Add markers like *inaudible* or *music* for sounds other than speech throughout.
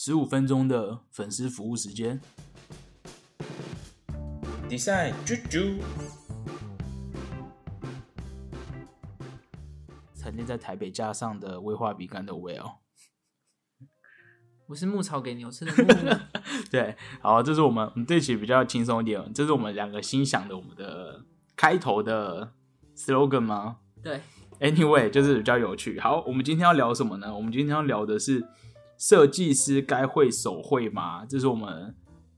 十五分钟的粉丝服务时间。Design 啾啾，沉淀在台北架上的威化饼干的 Will，我是牧草给牛吃的牧。*laughs* 对，好，这是我们我们这期比较轻松一点，这是我们两个心想的我们的开头的 slogan 吗对，？Anyway，就是比较有趣。好，我们今天要聊什么呢？我们今天要聊的是设计师该会手绘吗？这是我们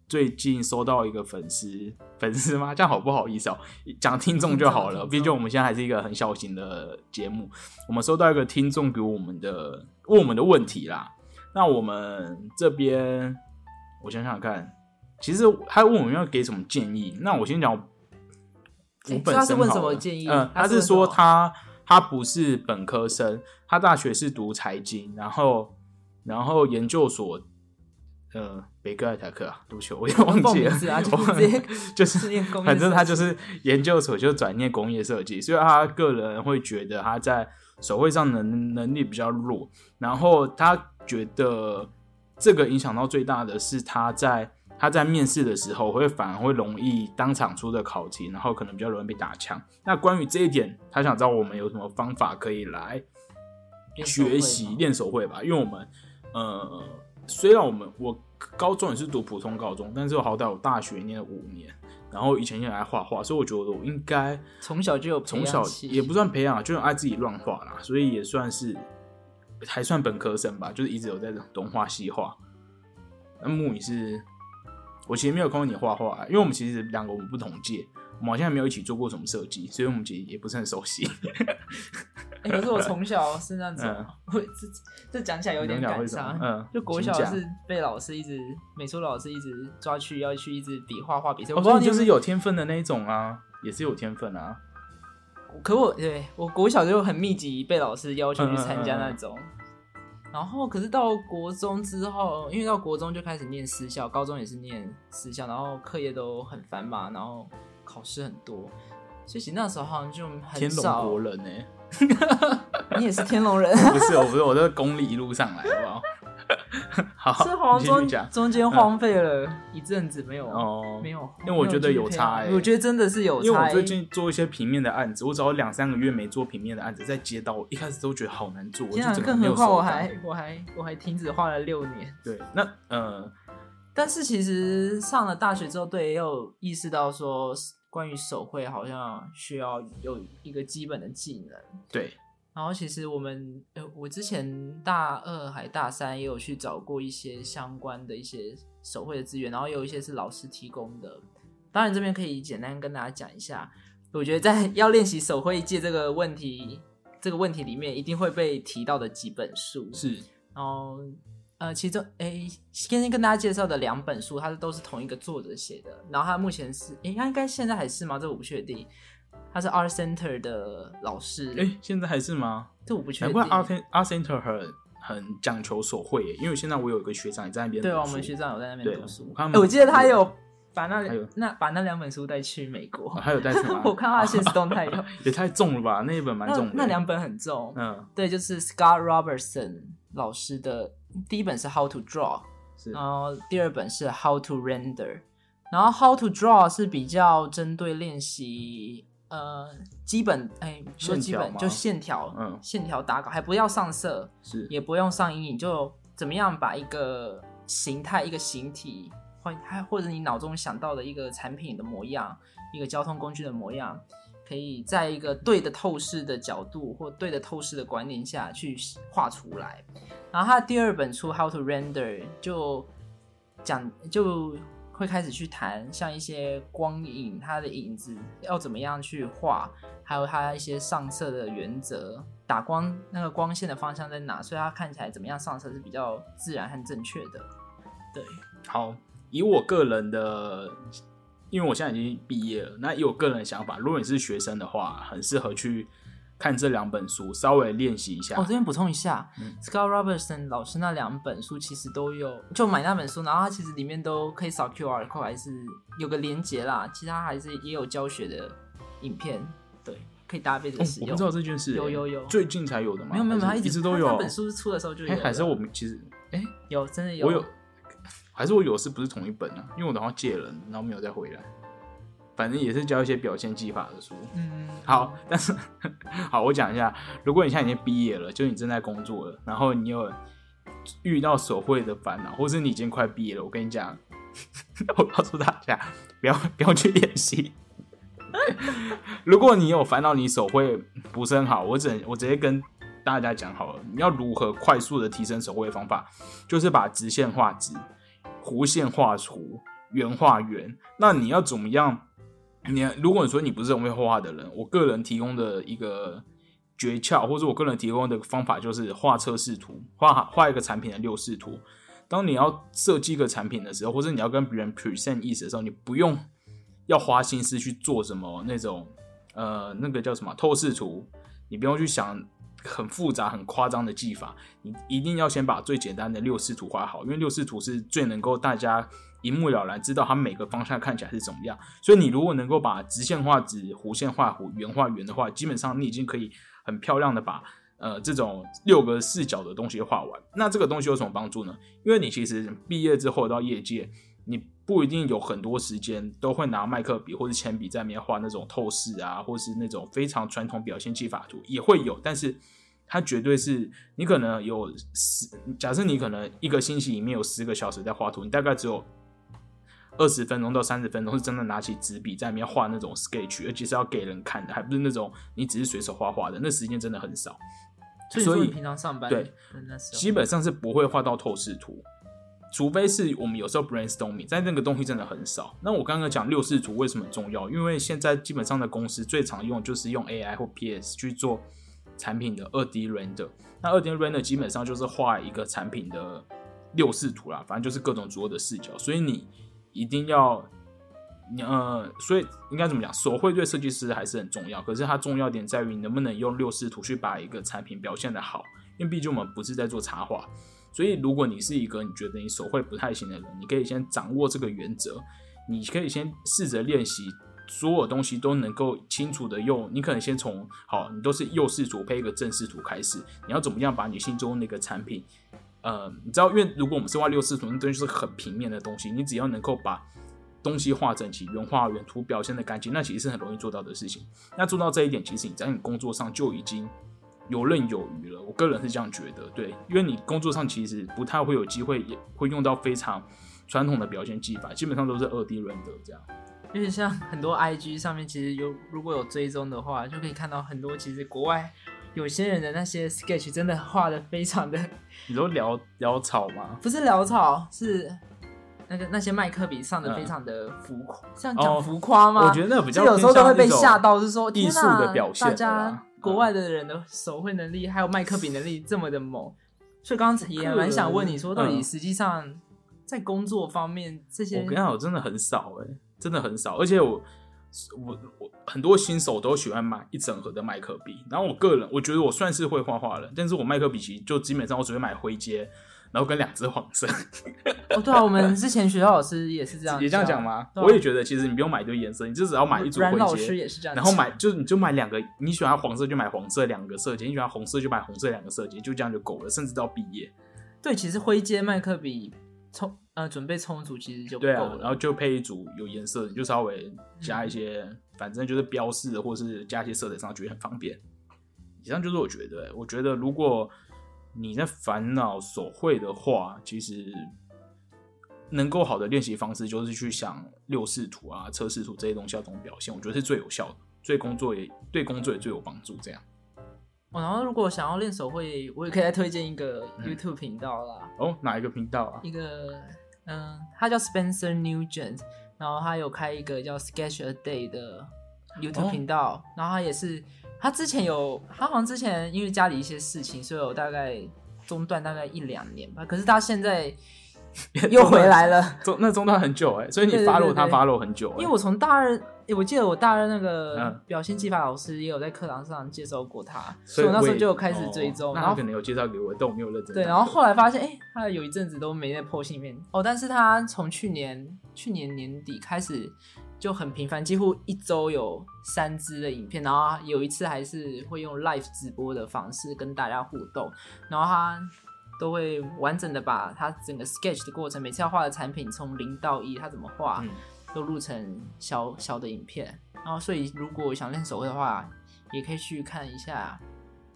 最近收到一个粉丝粉丝吗？这样好不好意思哦、讲听众就好了，毕竟我们现在还是一个很小型的节目。我们收到一个听众给我们的问我们的问题啦，那我们这边我想想看，其实他问我们要给什么建议，那我先讲我他是问什么建议嗯，他他是说他他不是本科生，他大学是读财经，然后然后研究所。呃，北哥还是台科啊？对不起，我也 *laughs* 忘记了就 *laughs* 我忘直接就是 *laughs* 反正他就是研究所就转念工业设计，所以他个人会觉得他在手绘上能能力比较弱，然后他觉得这个影响到最大的是他在他在面试的时候会反而会容易当场出的考题，然后可能比较容易被打枪。那关于这一点，他想知道我们有什么方法可以来学习练手绘吧，因为我们呃，虽然我们我高中也是读普通高中，但是我好歹我大学念了五年，然后以前也爱画画，所以我觉得我应该从小就有从小也不算培养，就很爱自己乱画啦，所以也算是还算本科生吧，就是一直有在东画西画。那木你是，我其实没有看过你画画，因为我们其实两个我们不同届，我们好像没有一起做过什么设计，所以我们其实也不是很熟悉。欸可是我从小是那种嗯，*laughs* 我这这讲起来有点感伤。嗯就国小是被老师一直美术老师一直抓去要去一直比画画比赛。我我不知道你就是有天分的那一种啊，也是有天分啊。可我对我国小就很密集被老师要求去参加那种，然后可是到国中之后，因为到国中就开始念私校，高中也是念私校，然后课业都很繁忙，然后考试很多，所以其实那时候好像就很天龙少。国人呢、*laughs* 你也是天龙人，*laughs* 不是，我不是，我这个功力一路上来，好不好？*laughs* 好，是好你像中继续讲。中间荒废了一阵子，没有哦没有，因为我觉得有差我觉得真的是有差欸，因为我最近做一些平面的案子，我只要两三个月没做平面的案子，在接到，我一开始都觉得好难做，我就天啊，整个没有更何况我还我还我还停止画了六年。对，那呃，但是其实上了大学之后，对，也有意识到说，关于手绘好像需要有一个基本的技能。对，然后其实我们，呃，我之前大二还大三也有去找过一些相关的一些手绘的资源，然后有一些是老师提供的。当然这边可以简单跟大家讲一下，我觉得在 *laughs* 要练习手绘界这个问题这个问题里面，一定会被提到的几本书是然后呃，其中诶，今天跟大家介绍的两本书，它都是同一个作者写的。然后他目前是诶，他应该现在还是吗？这我不确定。他是 Art Center 的老师，诶、现在还是吗？这我不确定难。怪 Art Art Center 很很讲求手绘耶，因为现在我有一个学长也在那边读对啊，我们学长有在那边读书。我看诶我记得他有把那那把那两本书带去美国。哦还有带去吗？*laughs* 我看到他现实动态有，*laughs* 也太重了吧，那一本蛮重的。那两本很重。嗯对，就是 Scott Robertson 老师的第一本是 How to Draw，是。然后第二本是 How to Render，然后 How to Draw 是比较针对练习呃基本哎说基本就线条，嗯。线条打稿，还不要上色，是。也不用上阴影，就怎么样把一个形态、一个形体，或还或者你脑中想到的一个产品的模样，一个交通工具的模样，可以在一个对的透视的角度或对的透视的观念下去画出来。然后他第二本书《How to Render》就讲就会开始去谈像一些光影，它的影子要怎么样去画，还有它一些上色的原则，打光那个光线的方向在哪，所以它看起来怎么样上色是比较自然和正确的。对，好，以我个人的，因为我现在已经毕业了，那以我个人的想法，如果你是学生的话，很适合去看这两本书，稍微练习一下。哦，这边补充一下、嗯 s c o t t Robertson 老师那两本书其实都有，就买那本书，然后它其实里面都可以扫 QR code，还是有个连接啦，其他还是也有教学的影片，对，可以搭配着哦使用。我不知道这件事、有有有最近才有的吗？没有没有它一直都有。那本书出的时候就有还是我们其实哎有真的有，我有，还是我有是不是同一本啊？因为我好像借了，然后没有再回来。反正也是教一些表现技法的书。嗯，好，但是 *laughs* 好，我讲一下，如果你现在已经毕业了，就你正在工作了，然后你有遇到手绘的烦恼，或是你已经快毕业了，我跟你讲，*laughs* 我告诉大家，不要不要去练习。*laughs* 如果你有烦恼，你手绘不是很好，我只我直接跟大家讲好了，你要如何快速的提升手绘方法，就是把直线画直，弧线画弧，圆画圆。那你要怎么样？你如果你说你不是很会画画的人，我个人提供的一个诀窍，或者我个人提供的方法就是画测试图，画画一个产品的六视图。当你要设计一个产品的时候，或者你要跟别人 present 意思的时候，你不用要花心思去做什么那种呃那个叫什么透视图，你不用去想很复杂很夸张的技法，你一定要先把最简单的六视图画好，因为六视图是最能够大家一目了然知道它每个方向看起来是怎么样。所以你如果能够把直线画直，弧线画弧，圆画圆的话，基本上你已经可以很漂亮的把呃这种六个视角的东西画完。那这个东西有什么帮助呢？因为你其实毕业之后到业界，你不一定有很多时间都会拿麦克笔或者铅笔在里面画那种透视啊，或是那种非常传统表现技法图也会有，但是它绝对是你可能有十，假设你可能一个星期里面有十个小时在画图，你大概只有二十分钟到三十分钟是真的拿起纸笔在里面画那种 sketch，而且是要给人看的，还不是那种你只是随手画画的，那时间真的很少。所以平常上班对基本上是不会画到透视图，除非是我们有时候 brainstorming，但那个东西真的很少。那我刚刚讲六视图为什么重要？因为现在基本上的公司最常用就是用 AI 或 PS 去做产品的二 D render。那二 D render 基本上就是画一个产品的六视图啦，反正就是各种左右的视角，所以你一定要。你呃，所以应该怎么讲？手绘对设计师还是很重要，可是它重要点在于你能不能用六视图去把一个产品表现的好。因为毕竟我们不是在做插画，所以如果你是一个你觉得你手绘不太行的人，你可以先掌握这个原则，你可以先试着练习，所有东西都能够清楚的用。你可能先从好，你都是右视图配一个正视图开始，你要怎么样把你心中那个产品，呃，你知道，因为如果我们是画六视图，那东西是很平面的东西，你只要能够把东西画整齐，原画原图表现的干净，那其实是很容易做到的事情。那做到这一点，其实你在你工作上就已经游刃有余了。我个人是这样觉得，对，因为你工作上其实不太会有机会，也会用到非常传统的表现技法，基本上都是二 D render 这样。因为像很多 IG 上面，其实有如果有追踪的话，就可以看到很多其实国外有些人的那些 sketch 真的画的非常的你都潦潦草吗？不是潦草，是那个那些麦克笔上的非常的浮夸，这样哦讲浮夸吗？我觉得那比较有时候都会被吓到，是说艺术的表现大家啦国外的人的手绘能力还有麦克笔能力这么的猛，所以刚才也蛮想问你说，到底嗯实际上在工作方面这些我跟你讲，我真的很少哎、真的很少，而且我我我很多新手都喜欢买一整盒的麦克笔，然后我个人我觉得我算是会画画了，但是我麦克笔其实就基本上我只会买灰阶，然后跟两只黄色，哦，对啊，我们之前学校老师也是这样，也这样讲吗？啊我也觉得其实你不用买一堆颜色，你就只要买一组阮老师。也是这样，然后买就是你就买两个，你喜欢黄色就买黄色两个色阶，你喜欢红色就买红色两个色阶，就这样就够了，甚至到毕业。对，其实灰阶麦克笔充呃准备充足其实就够对啊了，，然后就配一组有颜色，你就稍微加一些，反正就是标示的，或是加一些色彩上去很方便。以上就是我觉得，我觉得如果你在烦恼手绘的话，其实能够好的练习方式就是去想六视图啊、测试图这些东西要怎么表现，我觉得是最有效的，对工作也对工作也最有帮助。这样哦，然后如果想要练手绘，我也可以再推荐一个嗯 YouTube 频道啦，哦，哪一个频道啊？一个嗯，他叫 Spencer Nugent，然后他有开一个叫 Sketch a Day 的 YouTube 哦频道，然后他也是他之前有他好像之前因为家里一些事情，所以有大概中断大概一两年吧，可是他现在 *laughs* 又回来了。中那中断很久哎、所以你对对对 follow 他对 follow 很久、欸，因为我从大二，诶我记得我大二那个嗯。表现技法老师也有在课堂上介绍过他，所以我那时候就有开始追踪，然后可能有介绍给我，但我没有认真对，然后后来发现，哎、他有一阵子都没在破信面哦，但是他从去年去年年底开始就很频繁，几乎一周有三支的影片，然后有一次还是会用 live 直播的方式跟大家互动，然后他都会完整的把他整个 sketch 的过程，每次要画的产品从零到一，他怎么画，嗯都录成小小的影片。然后，所以如果想练手绘的话，也可以去看一下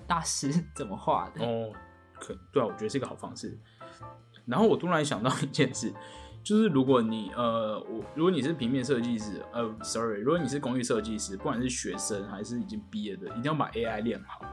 大师怎么画的。哦，可对啊，我觉得是一个好方式。然后我突然想到一件事，就是如果你呃，我如果你是平面设计师，呃，sorry，如果你是工艺设计师，不管是学生还是已经毕业的，一定要把 AI 练好。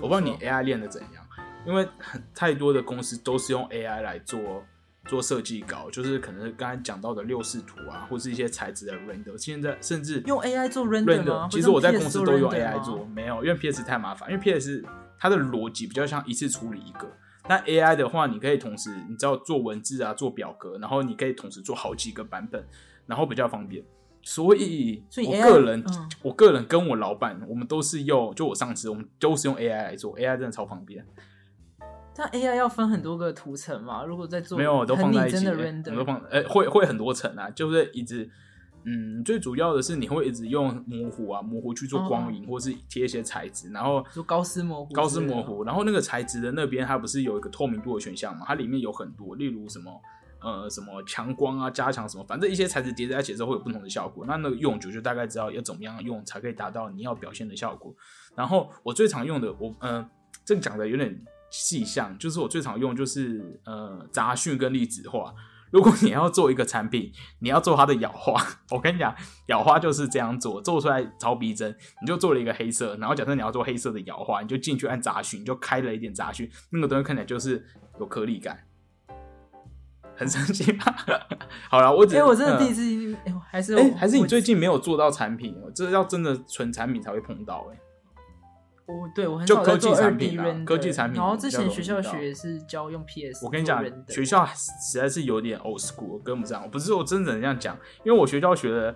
我不知道你 AI 练的怎样，因为很太多的公司都是用 AI 来做做设计稿，就是可能刚才讲到的六视图啊，或是一些材质的 render，现在甚至用 AI 做 render render，其实我在公司都用 AI 做没有，因为 PS 太麻烦，因为 PS 它的逻辑比较像一次处理一个。但 AI 的话，你可以同时，你知道做文字啊，做表格，然后你可以同时做好几个版本，然后比较方便。所以，所以我个人，嗯我个人跟我老板，我们都是用，就我上司，我们都是用 AI 来做，AI 真的超方便。但 AI 要分很多个图层嘛？如果在做没有，都放在一起，都放，呃，会会很多层啊，就是一直，嗯，最主要的是你会一直用模糊啊，模糊去做光影，或是贴一些材质，然后就高斯模糊，高斯模。糊，然后那个材质的那边它不是有一个透明度的选项嘛？它里面有很多，例如什么呃什么强光啊、加强什么，反正一些材质叠在一起之后会有不同的效果。那那个用久就大概知道要怎么样用才可以达到你要表现的效果。然后我最常用的，我呃这个讲的有点细项，就是我最常用就是呃杂讯跟粒子化。如果你要做一个产品，你要做它的咬花，*laughs* 我跟你讲，咬花就是这样做，做出来超逼真。你就做了一个黑色，然后假设你要做黑色的咬花，你就进去按杂讯，你就开了一点杂讯，那个东西看起来就是有颗粒感，很神奇吧？好了，我只哎、我真的第一嗯次，还是还是你最近没有做到产品哦？这要真的纯产品才会碰到哎、我对我很就科技少做二产品 D 啊 render，科技产品然后之前学校学也是教用 PS，我跟你讲学校实在是有点 old school，跟不上。我不是我真的这样讲，因为我学校学的，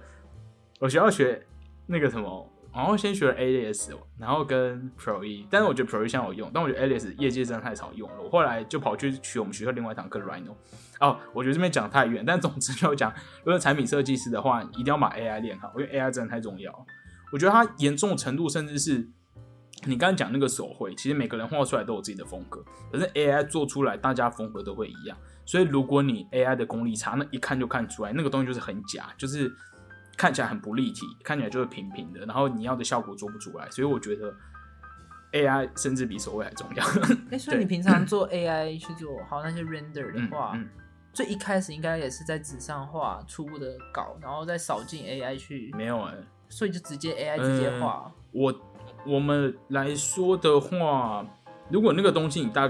我学校学那个什么，然后先学了 AS，然后跟 Pro E，但是我觉得 Pro E 现在有用，但我觉得 AS 业界真的太少用了。我后来就跑去学我们学校另外一堂课 Rhino。哦，我觉得这边讲太远，但总之就讲，如果产品设计师的话，一定要把 AI 练好，因为 AI 真的太重要。我觉得它严重的程度，甚至是你刚刚讲那个手绘，其实每个人画出来都有自己的风格，可是 AI 做出来，大家风格都会一样。所以如果你 AI 的功力差，那一看就看出来，那个东西就是很假，就是看起来很不立体，看起来就是平平的，然后你要的效果做不出来。所以我觉得 AI 甚至比手绘还重要。哎、*laughs* 所以你平常做 AI 去做好那些 render 的嗯话，嗯，最一开始应该也是在纸上画初步的稿，然后再扫进 AI 去，没有哎、所以就直接 AI 直接画。我我们来说的话，如果那个东西你大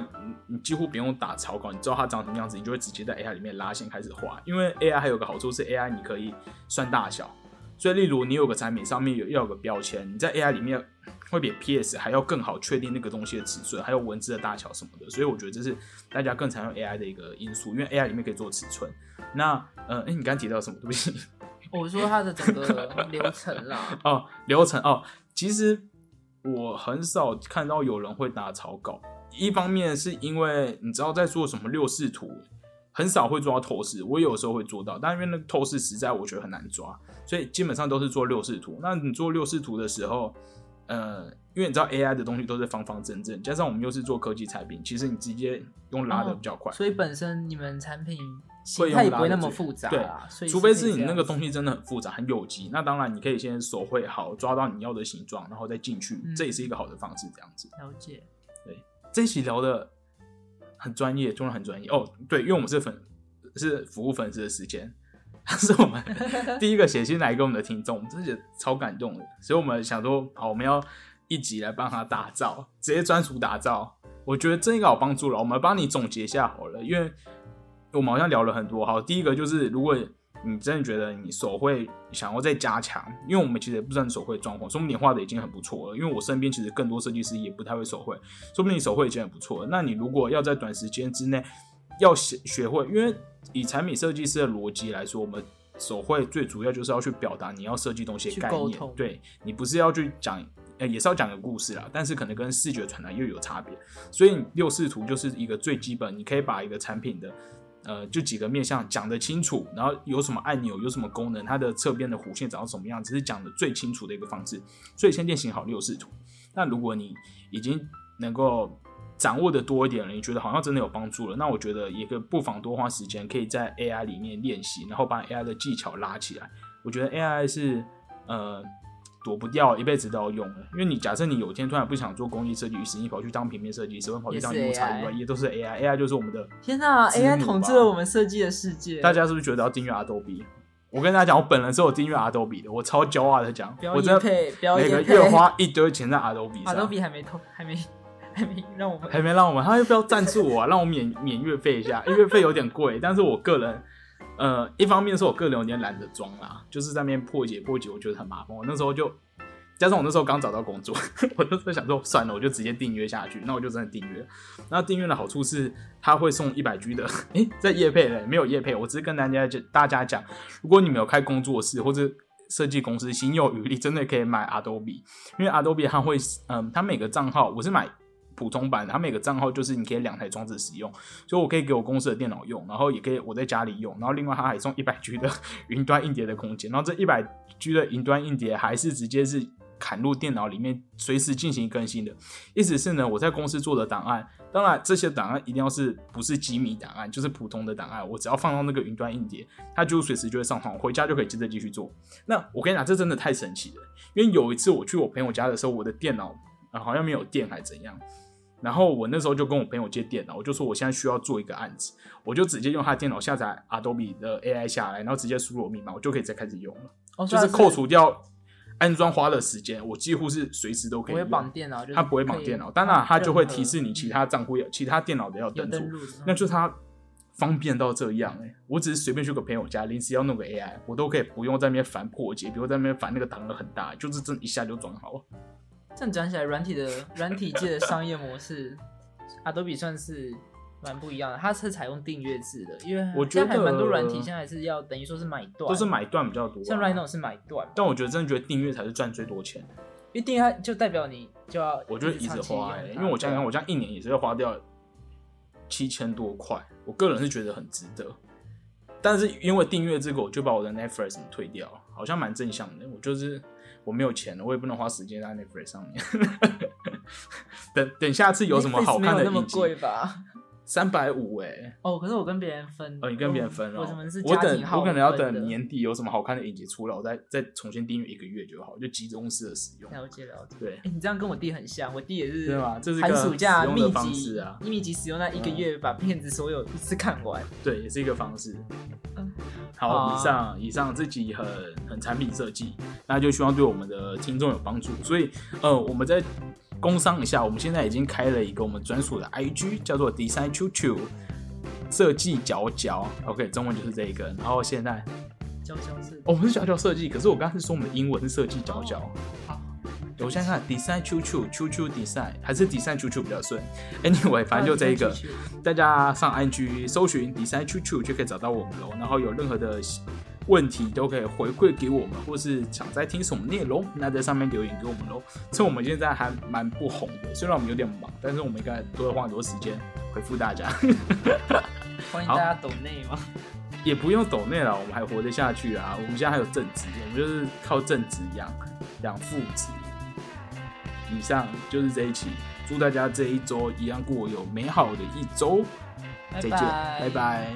你几乎不用打草稿，你知道它长什么样子，你就会直接在 AI 里面拉线开始画。因为 AI 还有个好处是 AI 你可以算大小，所以例如你有个产品上面有要有个标签，你在 AI 里面会比 PS 还要更好确定那个东西的尺寸，还有文字的大小什么的。所以我觉得这是大家更常用 AI 的一个因素，因为 AI 里面可以做尺寸。那呃，哎、你刚刚提到什么？对不起。我说它的整个流程啦，*laughs* 哦，流程哦，其实我很少看到有人会打草稿。一方面是因为你知道在做什么六视图，很少会做到透视，我有时候会做到，但因为那个透视实在我觉得很难抓，所以基本上都是做六视图。那你做六视图的时候，呃，因为你知道 AI 的东西都是方方正正，加上我们又是做科技产品，其实你直接用拉的比较快。所以本身你们产品会用不会那么复杂对啦，所以除非是是你那个东西西真的很复杂、很有机，那当然你可以先手绘好，抓到你要的形状，然后再进去，嗯这也是一个好的方式。这样子，了解。对这一期聊的很专业，突然很专业哦。对，因为我们是粉是服务粉丝的时间，他是我们 *laughs* 第一个写信来给我们的听众，我们真的超感动的，所以我们想说，好，我们要一集来帮他打造，直接专属打造。我觉得这应该有帮助了，我们帮你总结一下好了，因为我们好像聊了很多。好，第一个就是如果你真的觉得你手绘想要再加强，因为我们其实也不知道你手绘的状况，说不定你画的已经很不错了。因为我身边其实更多设计师也不太会手绘，说不定你手绘已经很不错了。那你如果要在短时间之内要学学会，因为以产品设计师的逻辑来说，我们手绘最主要就是要去表达你要设计东西的概念，对你不是要去讲。呃，也是要讲个故事啦，但是可能跟视觉传达又有差别，所以六视图就是一个最基本，你可以把一个产品的呃，就几个面向讲得清楚，然后有什么按钮，有什么功能，它的侧边的弧线长到什么样子，是讲的最清楚的一个方式。所以先练习好六视图。那如果你已经能够掌握的多一点了，你觉得好像真的有帮助了，那我觉得也可不妨多花时间，可以在 AI 里面练习，然后把 AI 的技巧拉起来。我觉得 AI 是呃躲不掉，一辈子都要用的。因为你假设你有一天突然不想做工艺设计师，你跑去当平面设计师，或跑去当 U 叉 AI UI，也都是 AI，AI 就是我们的。天哪之母！AI 统治了我们设计的世界。大家是不是觉得要订阅 Adobe？我跟大家讲，我本人是有订阅 Adobe 的，我超骄傲的讲，我真的每个月花一堆钱在 Adobe 上。Adobe 还没通，还没还没让我们还没让我们，他要不要赞助我、啊，让我免免月费一下？因为月费有点贵，但是我个人，呃，一方面是我个人有点懒得装啦，就是在那边破解破解，我觉得很麻烦。我那时候就加上我那时候刚找到工作，*laughs* 我那时候想说算了，我就直接订阅下去，那我就真的订阅。那订阅的好处是，它会送一百 G 的，诶，在夜配嘞，没有夜配，我只是跟大家讲，大家讲，如果你们有开工作室或者设计公司，心有余力，真的可以买 Adobe，因为 Adobe 它会，嗯，它每个账号我是买。普通版，它每个账号就是你可以两台装置使用，所以我可以给我公司的电脑用，然后也可以我在家里用，然后另外它还送 *laughs* 一百 G 的 *laughs* 云端硬碟的空间，然后这一百 G 的云端硬碟还是直接是砍入电脑里面随时进行更新的，意思是呢，我在公司做的档案，当然这些档案一定要是不是机密档案，就是普通的档案，我只要放到那个云端硬碟，它就随时就会上传，回家就可以接着继续做。那我跟你讲，这真的太神奇了，因为有一次我去我朋友家的时候，我的电脑、好像没有电还怎样。然后我那时候就跟我朋友借电脑，我就说我现在需要做一个案子，我就直接用他电脑下载 Adobe 的 AI 下来，然后直接输入我密码，我就可以再开始用了。哦就是扣除掉安装花的时间，我几乎是随时都可以。不会绑电脑，就是它不会绑电脑，当然它就会提示你其他账户要、其他电脑的要登录，那就是它方便到这样哎、我只是随便去个朋友家，临时要弄个 AI，我都可以不用在那边烦破解，比如在那边烦那个档案很大，就是真一下就装好了。这样讲起来，软体的 *laughs* 软体界的商业模式，Adobe 算是蛮不一样的。它是采用订阅制的，因为我觉得蛮多软体现在是要等于说是买断，都是买断比较多、啊，像 Rhino 是买断，但我觉得真的觉得订阅才是赚最多钱的。因为订阅就代表你就要我就一直花、欸，因为我想想，对啊我这样一年也是要花掉七千多块，我个人是觉得很值得。但是因为订阅这个，我就把我的 Netflix 退掉了，好像蛮正向的。我就是我没有钱了，我也不能花时间在 Netflix 上面。等 *laughs* 等，下次有什么好看的有那么影集，贵吧？三百五哎，哦，可是我跟别人分，哦，你跟别人分哦我们是，我等我可能要等年底有什么好看的影集出来，我再再重新订阅一个月就好，就集中式的使用。了解了解。对哎，你这样跟我弟很像，我弟也是，对吧这是寒暑假密集式啊密集使用那一个月，把片子所有一次看完。对，也是一个方式。嗯好，好以上以上这集很很产品设计，那就希望对我们的听众有帮助。所以，呃，我们在工商一下，我们现在已经开了一个我们专属的 IG，叫做 Design Chu Chu 设计角角，OK，中文就是这一个。然后现在、角角是哦我们是角角设计，可是我刚刚是说我们的英文是设计角角。好，我现在看 Design Chu Chu Chu Chu Design 还是 Design Chu Chu 比较顺。Anyway，反正就这一个。大家上 IG 搜寻 Design Chu Chu 就可以找到我们喽。然后有任何的问题都可以回馈给我们，或是想再听什么内容，那在上面留言给我们喽。趁我们现在还蛮不红的，虽然我们有点忙，但是我们应该都会花很多时间回复大家。*laughs* 欢迎大家抖内吗？也不用抖内了，我们还活得下去啊！我们现在还有正职，我们就是靠正职养养父职。以上就是这一期，祝大家这一周一样过有美好的一周，再见，拜拜